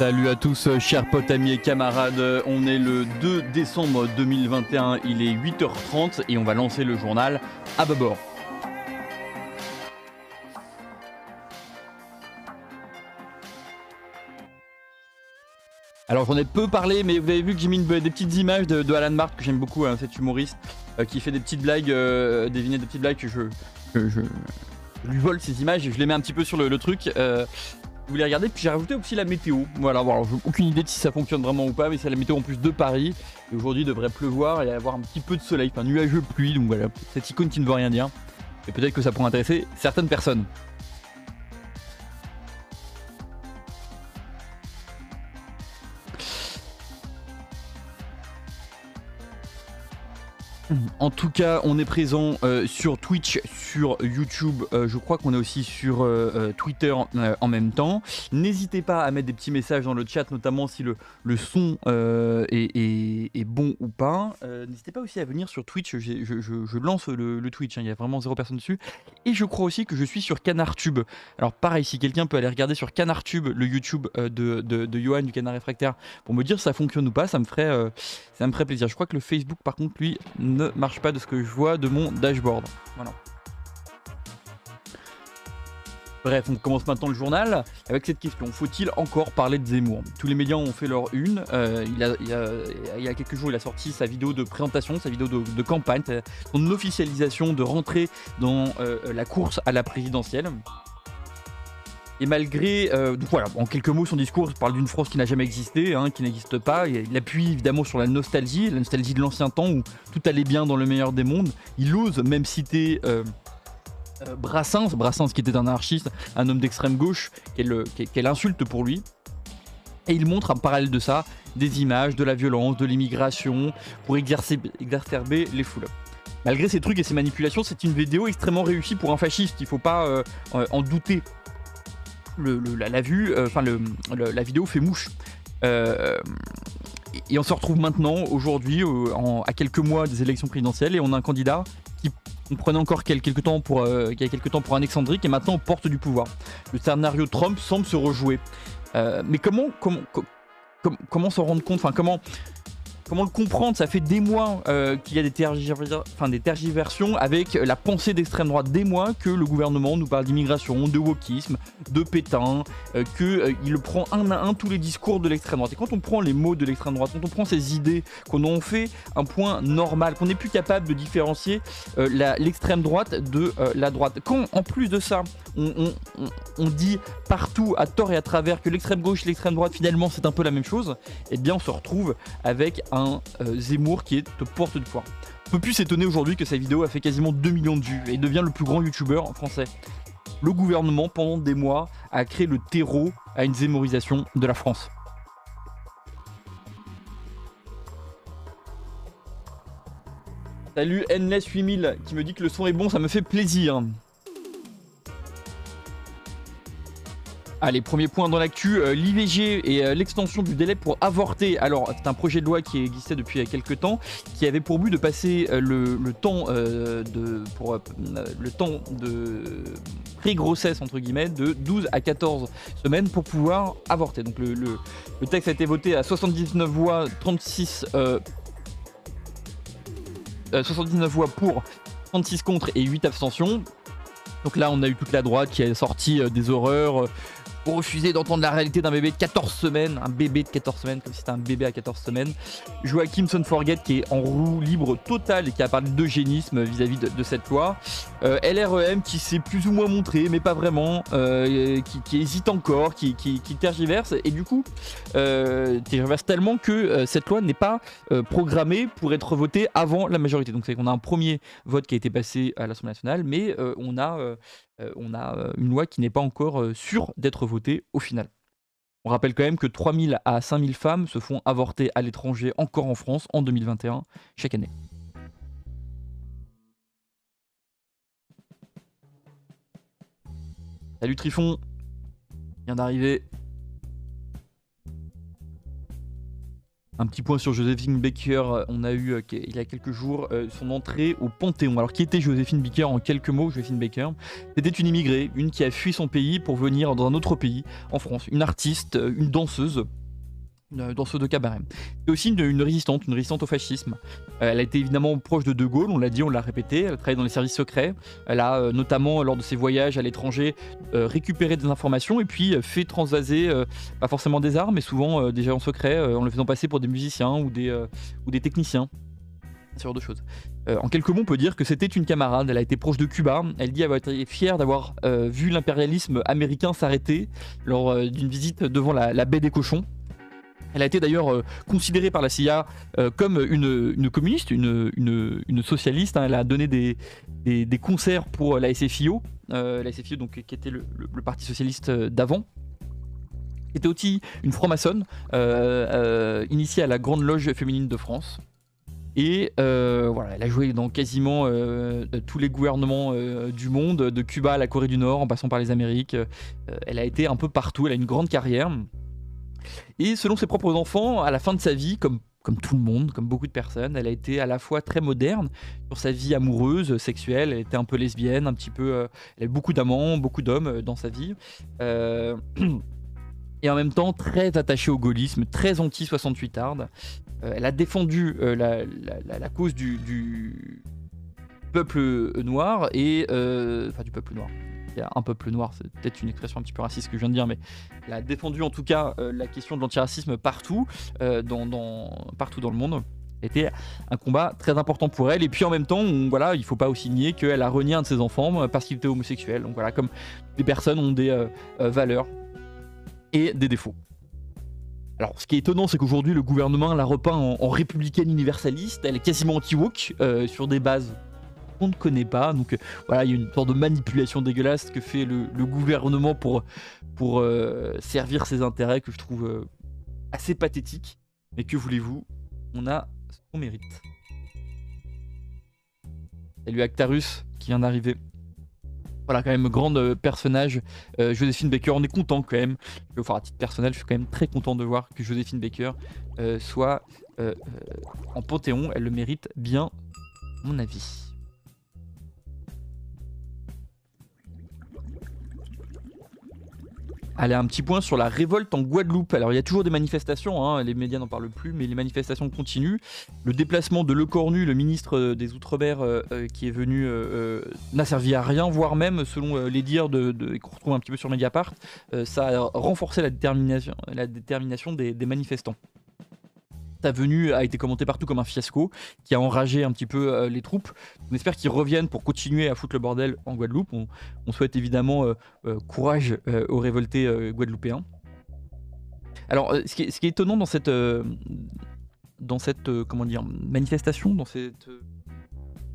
Salut à tous, chers potes, amis et camarades. On est le 2 décembre 2021, il est 8h30 et on va lancer le journal à bord. Alors j'en ai peu parlé, mais vous avez vu que j'ai mis des petites images de, Alan Mark, que j'aime beaucoup, hein, cet humoriste, euh, qui fait des petites blagues, euh, des vignettes de petites blagues que je, je, lui vole ces images et je les mets un petit peu sur le, truc. Euh, vous voulez regarder, puis j'ai rajouté aussi la météo. Voilà, voilà j'ai aucune idée de si ça fonctionne vraiment ou pas, mais c'est la météo en plus de Paris. Et aujourd'hui, il devrait pleuvoir et avoir un petit peu de soleil, enfin nuageux pluie, donc voilà, cette icône qui ne veut rien dire. Et peut-être que ça pourrait intéresser certaines personnes. En tout cas, on est présent euh, sur Twitch, sur YouTube. Euh, je crois qu'on est aussi sur euh, Twitter en même temps. N'hésitez pas à mettre des petits messages dans le chat, notamment si le, son est, bon ou pas. N'hésitez pas aussi à venir sur Twitch. Je, lance le, Twitch. Hein. il y a vraiment zéro personne dessus. Et je crois aussi que je suis sur CanardTube. Alors pareil, si quelqu'un peut aller regarder sur CanardTube le YouTube de, de, Johan du Canard Réfractaire pour me dire si ça fonctionne ou pas, ça me ferait, ça me ferait plaisir. Je crois que le Facebook, par contre, lui, marche pas de ce que je vois de mon dashboard. Voilà. Bref, on commence maintenant le journal avec cette question. Faut-il encore parler de Zemmour? Tous les médias ont fait leur une. Euh, il, y a, quelques jours, il a sorti sa vidéo de présentation, sa vidéo de, campagne, son officialisation de rentrer dans euh, la course à la présidentielle. Et malgré, euh, voilà, en quelques mots, son discours parle d'une France qui n'a jamais existé, hein, qui n'existe pas. Il appuie évidemment sur la nostalgie, la nostalgie de l'ancien temps où tout allait bien dans le meilleur des mondes. Il ose même citer euh, euh, Brassens, Brassens qui était un anarchiste, un homme d'extrême gauche, qu'elle insulte pour lui. Et il montre en parallèle de ça des images de la violence, de l'immigration, pour exacerber les foules. Malgré ces trucs et ces manipulations, c'est une vidéo extrêmement réussie pour un fasciste, il ne faut pas en douter la, vue, euh, enfin la vidéo fait mouche. Euh, et on se retrouve maintenant, aujourd'hui, à quelques mois des élections présidentielles, et on a un candidat qui prenait encore quelques temps pour, euh, qui a quelques temps pour et maintenant porte du pouvoir. Le scénario Trump semble se rejouer. mais comment, comment, comment s'en rendre compte? Enfin, comment comment le comprendre? Ça fait des mois euh, qu'il y a des, tergiversions avec la pensée d'extrême droite. Des mois que le gouvernement nous parle d'immigration, de wokisme, de Pétain, euh, qu'il euh, prend un à un tous les discours de l'extrême droite. Et quand on prend les mots de l'extrême droite, quand on prend ces idées, qu'on en fait un point normal, qu'on n'est plus capable de différencier l'extrême droite de la droite. Quand en plus de ça, on, dit partout, à tort et à travers, que l'extrême gauche et l'extrême droite, finalement, c'est un peu la même chose, eh bien, on se retrouve avec un euh, Zemmour qui est porte du pouvoir. On peut plus s'étonner aujourd'hui que sa vidéo a fait quasiment 2 millions de vues et devient le plus grand youtubeur français. Le gouvernement, pendant des mois, a créé le terreau à une zémorisation de la France. Salut Endless8000 qui me dit que le son est bon, ça me fait plaisir. Allez, premier point dans l'actu, euh, l'IVG et euh, l'extension du délai pour avorter. Alors, c'est un projet de loi qui existait depuis quelques temps, qui avait pour but de passer euh, le, temps de pour le temps de pré-grossesse entre guillemets de 12 à 14 semaines pour pouvoir avorter. Donc le, le texte a été voté à 79 voix, 36 79 voix pour, 36 contre et 8 abstentions. Donc là, on a eu toute la droite qui a sorti des horreurs, pour refuser d'entendre la réalité d'un bébé de 14 semaines, un bébé de 14 semaines, comme si c'était un bébé à 14 semaines. Joachim Sonforget qui est en roue libre totale et qui a parlé d'eugénisme vis-à-vis de, cette loi. Euh, LREM qui s'est plus ou moins montré, mais pas vraiment, euh, qui, hésite encore, qui, tergiverse, et du coup, euh, tergiverse tellement que cette loi n'est pas programmée pour être votée avant la majorité. Donc c'est qu'on a un premier vote qui a été passé à l'Assemblée nationale, mais on a on a euh, une loi qui n'est pas encore euh, sûre d'être votée au final. On rappelle quand même que 3000 à 5000 femmes se font avorter à l'étranger encore en France en 2021 chaque année. Salut Trifon, vient d'arriver. Un petit point sur Joséphine Baker, on a eu il y a quelques jours son entrée au Panthéon. Alors qui était Joséphine Baker en quelques mots Joséphine Baker, c'était une immigrée, une qui a fui son pays pour venir dans un autre pays, en France, une artiste, une danseuse dans ce de cabaret. C'est aussi une, résistante, une résistante au fascisme. Euh, elle a été évidemment proche de De Gaulle, on l'a dit, on l'a répété. Elle a travaillé dans les services secrets. Elle a euh, notamment, lors de ses voyages à l'étranger, euh, récupéré des informations et puis fait transvaser, pas forcément des armes, mais souvent déjà en secret, en le faisant passer pour des musiciens ou des, ou des techniciens. Ce genre de choses. en quelques mots, on peut dire que c'était une camarade. Elle a été proche de Cuba. Elle dit avoir été fière d'avoir vu l'impérialisme américain s'arrêter lors d'une visite devant la baie des cochons. Elle a été d'ailleurs euh, considérée par la CIA euh, comme une, communiste, une, socialiste. Hein. Elle a donné des, concerts pour la SFIO, euh, la donc, qui était le, parti socialiste d'avant. C'était aussi une franc-maçonne initiée à la Grande Loge féminine de France. Et voilà, elle a joué dans quasiment tous les gouvernements du monde, de Cuba à la Corée du Nord, en passant par les Amériques. elle a été un peu partout, elle a une grande carrière. Et selon ses propres enfants, à la fin de sa vie, comme, comme tout le monde, comme beaucoup de personnes, elle a été à la fois très moderne sur sa vie amoureuse, sexuelle. Elle était un peu lesbienne, un petit peu. Euh, elle avait beaucoup d'amants, beaucoup d'hommes euh, dans sa vie. Euh, et en même temps, très attachée au gaullisme, très anti-68 hard. elle a défendu la, cause du, du peuple noir et. Enfin, du peuple noir un peuple noir, c'est peut-être une expression un petit peu raciste que je viens de dire, mais elle a défendu en tout cas euh, la question de l'antiracisme partout, euh, dans, partout dans le monde. C'était un combat très important pour elle. Et puis en même temps, on, voilà, il faut pas aussi nier qu'elle a renié un de ses enfants euh, parce qu'il était homosexuel. Donc voilà, comme les personnes ont des valeurs et des défauts. Alors, ce qui est étonnant, c'est qu'aujourd'hui, le gouvernement la repeint en, en, républicaine universaliste. Elle est quasiment anti-woke sur des bases on ne connaît pas. Donc euh, voilà, il y a une sorte de manipulation dégueulasse que fait le, gouvernement pour, euh, servir ses intérêts que je trouve euh, assez pathétique. Mais que voulez-vous? On a ce qu'on mérite. Salut Actarus qui vient d'arriver. Voilà, quand même, grande personnage, Joséphine Baker. On est content quand même. Enfin, à titre personnel, je suis quand même très content de voir que Joséphine Baker soit en Panthéon. Elle le mérite bien, mon avis. Allez, un petit point sur la révolte en Guadeloupe. Alors, il y a toujours des manifestations, hein, les médias n'en parlent plus, mais les manifestations continuent. Le déplacement de Le Cornu, le ministre des Outre-mer, euh, euh, qui est venu, euh, n'a servi à rien, voire même, selon les dires de, qu'on retrouve un petit peu sur Mediapart, ça a renforcé la détermination des manifestants sa venue a été commentée partout comme un fiasco, qui a enragé un petit peu euh, les troupes. On espère qu'ils reviennent pour continuer à foutre le bordel en Guadeloupe. On, souhaite évidemment euh, euh, courage aux révoltés guadeloupéens. Alors, ce qui, est, étonnant dans cette, dans cette comment dire, manifestation, dans cette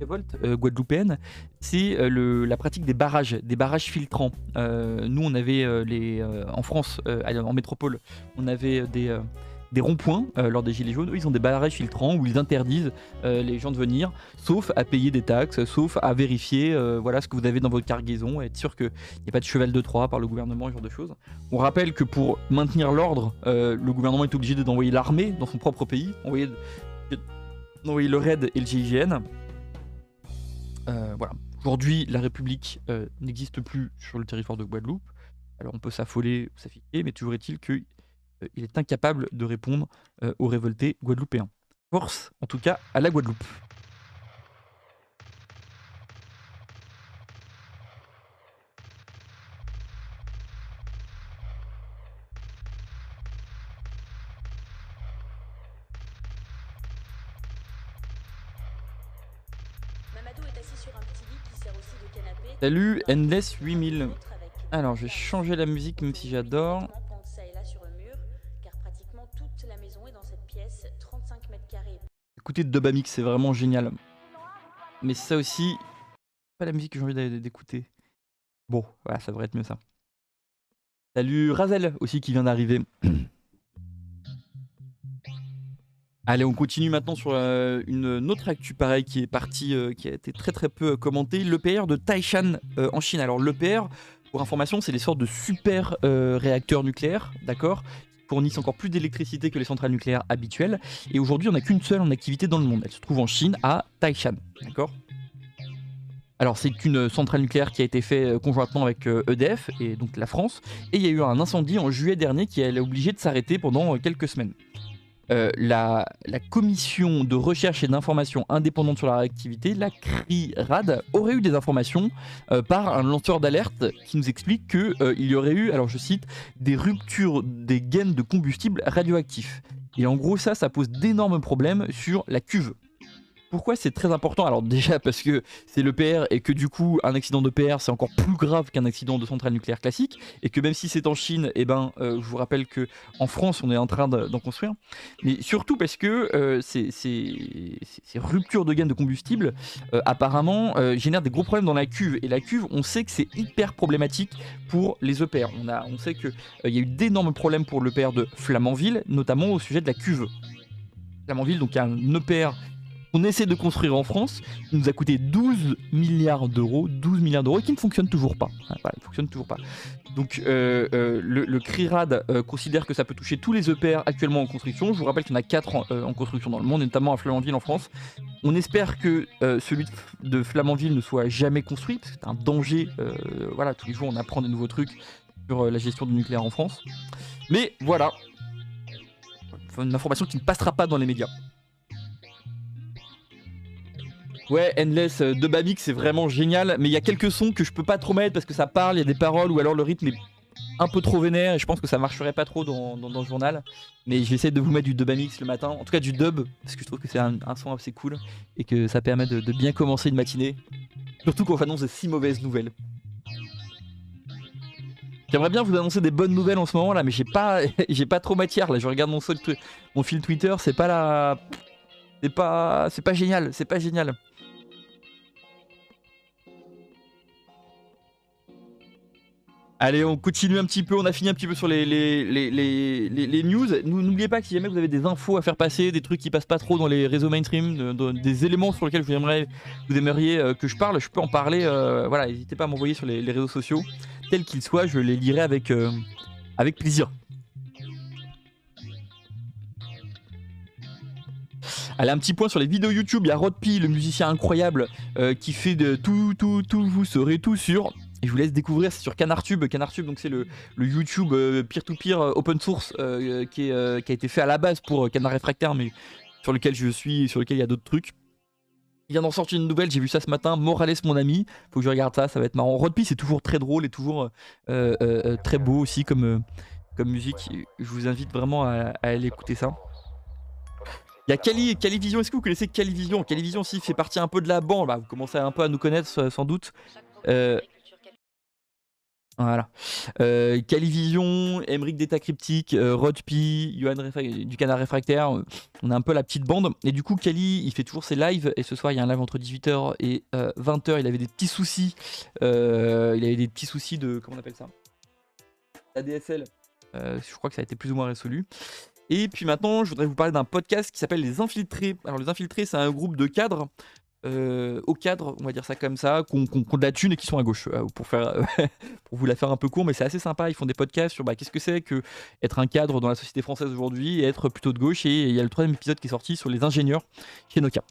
révolte guadeloupéenne, c'est la pratique des barrages, des barrages filtrants. nous, on avait les, en France, en métropole, on avait des des ronds-points euh, lors des Gilets jaunes. Ils ont des barrages filtrants où ils interdisent euh, les gens de venir, sauf à payer des taxes, sauf à vérifier euh, voilà, ce que vous avez dans votre cargaison, être sûr qu'il n'y a pas de cheval de Troie par le gouvernement, ce genre de choses. On rappelle que pour maintenir l'ordre, le gouvernement est obligé d'envoyer l'armée dans son propre pays, envoyer, envoyer le RAID et le GIGN. voilà. Aujourd'hui, la République n'existe plus sur le territoire de Guadeloupe. Alors on peut s'affoler, s'afficher, mais toujours est-il euh, il est incapable de répondre euh, aux révoltés guadeloupéens. Force, en tout cas, à la Guadeloupe. Salut Endless 8000. Alors je vais changer la musique même si j'adore. De Dubamix, c'est vraiment génial. Mais ça aussi, pas la musique que j'ai envie d'écouter. Bon, voilà, ça devrait être mieux ça. Salut Razel aussi qui vient d'arriver. Allez, on continue maintenant sur euh, une autre actu pareil qui est partie, euh, qui a été très très peu commentée. L'EPR de Taishan euh, en Chine. Alors l'EPR, pour information, c'est des sortes de super réacteurs nucléaires, d'accord? Fournissent encore plus d'électricité que les centrales nucléaires habituelles. Et aujourd'hui, on n'a qu'une seule en activité dans le monde. Elle se trouve en Chine, à Taishan. D'accord? Alors c'est une centrale nucléaire qui a été faite euh, conjointement avec EDF euh, e et donc la France. Et il y a eu un incendie en juillet dernier qui a obligé de s'arrêter pendant euh, quelques semaines. La, commission de recherche et d'information indépendante sur la réactivité, la CRIRAD, aurait eu des informations par un lanceur d'alerte qui nous explique qu'il y aurait eu, alors je cite, des ruptures des gaines de combustible radioactifs. Et en gros ça, ça pose d'énormes problèmes sur la cuve. Pourquoi c'est très important? Alors déjà parce que c'est le PR et que du coup un accident de PR c'est encore plus grave qu'un accident de centrale nucléaire classique et que même si c'est en Chine, eh ben euh, je vous rappelle que en France on est en train d'en construire. Mais surtout parce que euh, ces, ruptures de gaines de combustible euh, apparemment génèrent des gros problèmes dans la cuve et la cuve on sait que c'est hyper problématique pour les EPR. On, sait qu'il il y a eu d'énormes problèmes pour l'EPR de Flamanville notamment au sujet de la cuve. Flamanville donc un EPR on essaie de construire en France, qui nous a coûté 12 milliards d'euros, 12 milliards d'euros, et qui ne fonctionne toujours pas. Donc euh, euh, le, CRIRAD euh, considère que ça peut toucher tous les EPR actuellement en construction. Je vous rappelle qu'il y en a 4 en, construction dans le monde, notamment à Flamanville en France. On espère que celui de Flamanville ne soit jamais construit, parce que c'est un danger. voilà, tous les jours on apprend des nouveaux trucs sur la gestion du nucléaire en France. Mais voilà, une information qui ne passera pas dans les médias. Ouais, Endless euh, de c'est vraiment génial. Mais il y a quelques sons que je peux pas trop mettre parce que ça parle, il y a des paroles ou alors le rythme est un peu trop vénère et je pense que ça marcherait pas trop dans, le journal. Mais je vais essayer de vous mettre du Dubamix le matin, en tout cas du dub, parce que je trouve que c'est un, son assez cool et que ça permet de, bien commencer une matinée. Surtout quand on annonce de si mauvaises nouvelles. J'aimerais bien vous annoncer des bonnes nouvelles en ce moment là, mais j'ai pas, j'ai pas trop matière là. Je regarde mon, mon fil Twitter, c'est pas la, c'est pas, c'est pas génial, c'est pas génial. Allez, on continue un petit peu, on a fini un petit peu sur les, les, les, les news. N'oubliez pas que si jamais vous avez des infos à faire passer, des trucs qui passent pas trop dans les réseaux mainstream, des éléments sur lesquels vous aimeriez, vous aimeriez euh, que je parle, je peux en parler. Euh, voilà, n'hésitez pas à m'envoyer sur les, réseaux sociaux, tels qu'ils soient, je les lirai avec, euh, avec plaisir. Allez, un petit point sur les vidéos YouTube. Il y a Rodpi, le musicien incroyable, qui fait de tout, tout, tout, vous serez tout sur. Et je vous laisse découvrir, c'est sur CanarTube. CanarTube, donc c'est le, YouTube euh, peer-to-peer euh, open source euh, qui, a été fait à la base pour Canard Réfractaire, mais sur lequel je suis, sur lequel il y a d'autres trucs. Il vient d'en sortir une nouvelle, j'ai vu ça ce matin. Morales, mon ami. Faut que je regarde ça, ça va être marrant. Rodpi, c'est toujours très drôle et toujours très beau aussi comme, comme musique. Je vous invite vraiment à, aller écouter ça. Il y a Cali, Calivision. Est-ce que vous connaissez Calivision Calivision aussi fait partie un peu de la bande. Bah, vous commencez un peu à nous connaître sans doute. Voilà. Euh, Calivision, Emric d'État Cryptique, euh, Rodpi, Johan du Canard Réfractaire, euh, on a un peu la petite bande. Et du coup, Cali, il fait toujours ses lives. Et ce soir, il y a un live entre 18h et 20h. Euh, il avait des petits soucis. il avait des petits soucis de. Comment on appelle ça? ADSL. je crois que ça a été plus ou moins résolu. Et puis maintenant, je voudrais vous parler d'un podcast qui s'appelle Les Infiltrés. Alors, Les Infiltrés, c'est un groupe de cadres euh, au cadre, on va dire ça comme ça, qui ont, de la thune et qui sont à gauche. Euh, pour, faire, pour vous la faire un peu court, mais c'est assez sympa. Ils font des podcasts sur bah, qu'est-ce que c'est que être un cadre dans la société française aujourd'hui et être plutôt de gauche. Et il y a le troisième épisode qui est sorti sur les ingénieurs chez Nokia.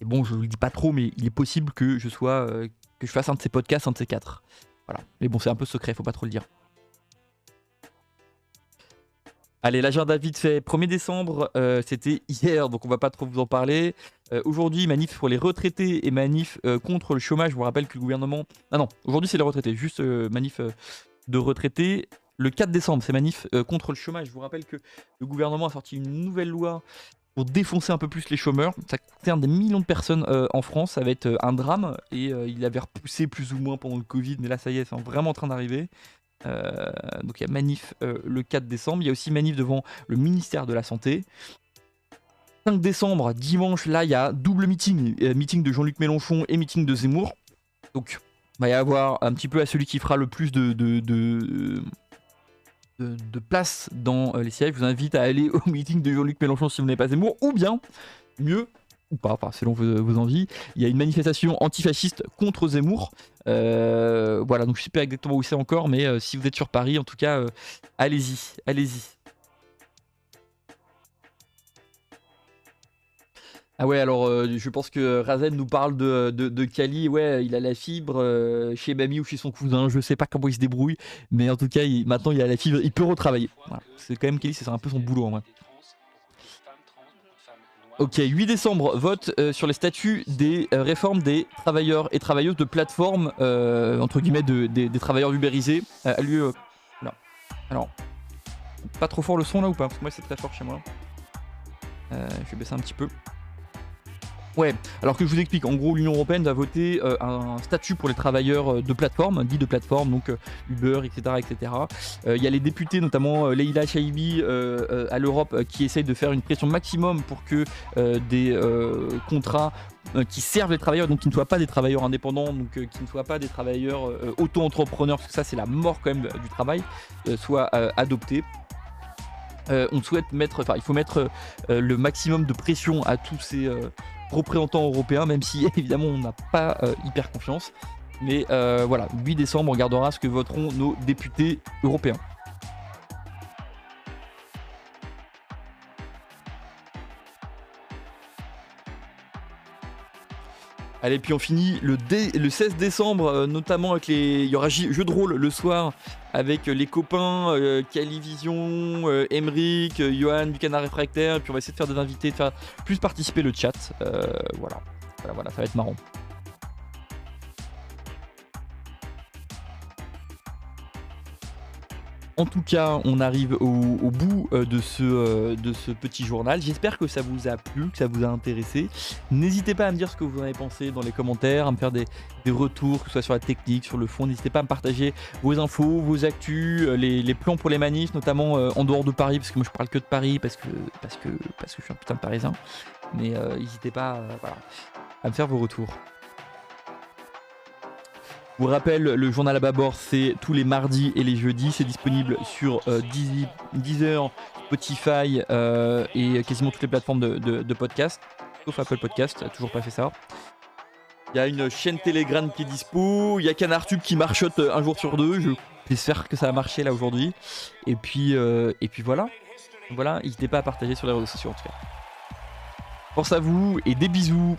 Et bon, je ne le dis pas trop, mais il est possible que je sois euh, que je fasse un de ces podcasts, un de ces quatre. Voilà. Mais bon, c'est un peu secret, faut pas trop le dire. Allez, l'agenda vite fait. 1er décembre, euh, c'était hier, donc on va pas trop vous en parler. Euh, aujourd'hui, manif pour les retraités et manif euh, contre le chômage. Je vous rappelle que le gouvernement. Ah non, aujourd'hui c'est les retraités, juste manif de retraités. Le 4 décembre, c'est manif contre le chômage. Je vous rappelle que le gouvernement a sorti une nouvelle loi pour défoncer un peu plus les chômeurs. Ça concerne des millions de personnes en France. Ça va être un drame. Et il avait repoussé plus ou moins pendant le Covid, mais là, ça y est, c'est vraiment en train d'arriver. Euh, donc il y a manif euh, le 4 décembre. Il y a aussi manif devant le ministère de la Santé. 5 décembre, dimanche, là, il y a double meeting. meeting de Jean-Luc Mélenchon et meeting de Zemmour. Donc, il va y avoir un petit peu à celui qui fera le plus de, de, de, place dans euh, les sièges. Je vous invite à aller au meeting de Jean-Luc Mélenchon si vous n'avez pas Zemmour. Ou bien, mieux, ou pas, selon vos, envies. Il y a une manifestation antifasciste contre Zemmour. Euh, voilà, donc je sais pas exactement où c'est encore, mais euh, si vous êtes sur Paris, en tout cas, euh, allez-y, allez-y. Ah ouais, alors je pense que Razen nous parle de, Kali. Ouais, il a la fibre chez Mamie ou chez son cousin. Je sais pas comment il se débrouille, mais en tout cas, maintenant il a la fibre. Il peut retravailler. C'est quand même Kali, c'est un peu son boulot en vrai. Ok, 8 décembre, vote euh, sur les statuts des euh, réformes des travailleurs et travailleuses de plateforme, euh, entre guillemets, des, travailleurs ubérisés, a lieu. là. Alors, pas trop fort le son là ou pas? Parce que moi c'est très fort chez moi. je vais baisser un petit peu. Ouais, alors que je vous explique, en gros, l'Union Européenne va voter euh, un statut pour les travailleurs euh, de plateforme, dit de plateforme, donc euh, Uber, etc. etc. Il y a les députés, notamment Leila Chaibi à l'Europe, qui essayent de faire une pression maximum pour que des contrats qui servent les travailleurs, donc qui ne soient pas des travailleurs indépendants, donc qui ne soient pas des travailleurs auto-entrepreneurs, parce que ça c'est la mort quand même du travail, soient adoptés. on souhaite mettre, enfin il faut mettre le maximum de pression à tous ces représentant européen, même si évidemment on n'a pas euh, hyper confiance. Mais euh, voilà, 8 décembre, on regardera ce que voteront nos députés européens. Allez, puis on finit le, le 16 décembre, euh, notamment avec les. Il y aura jeu de rôle le soir avec les copains euh, Calivision, euh, Emric, Johan du Canard Réfractaire. Et puis on va essayer de faire des invités, de faire plus participer le chat. voilà. voilà, voilà, ça va être marrant. En tout cas, on arrive au, bout euh, de ce, euh, de ce petit journal. J'espère que ça vous a plu, que ça vous a intéressé. N'hésitez pas à me dire ce que vous en avez pensé dans les commentaires, à me faire des, retours, que ce soit sur la technique, sur le fond. N'hésitez pas à me partager vos infos, vos actus, euh, les, plans pour les manifs, notamment en dehors de Paris, parce que moi je parle que de Paris, parce que je suis un putain de parisien. Mais n'hésitez pas à me faire vos retours vous rappelle, le journal à bâbord, c'est tous les mardis et les jeudis. C'est disponible sur euh, Deezer, Spotify euh, et quasiment toutes les plateformes de, podcast. Sauf Apple Podcast, toujours pas fait ça. Il y a une chaîne Telegram qui est dispo. Il y a CanarTube qui marchote un jour sur deux. J'espère que ça a marché là aujourd'hui. Et puis, euh, et puis voilà. Voilà, n'hésitez pas à partager sur les réseaux sociaux en tout cas. Pense à vous et des bisous.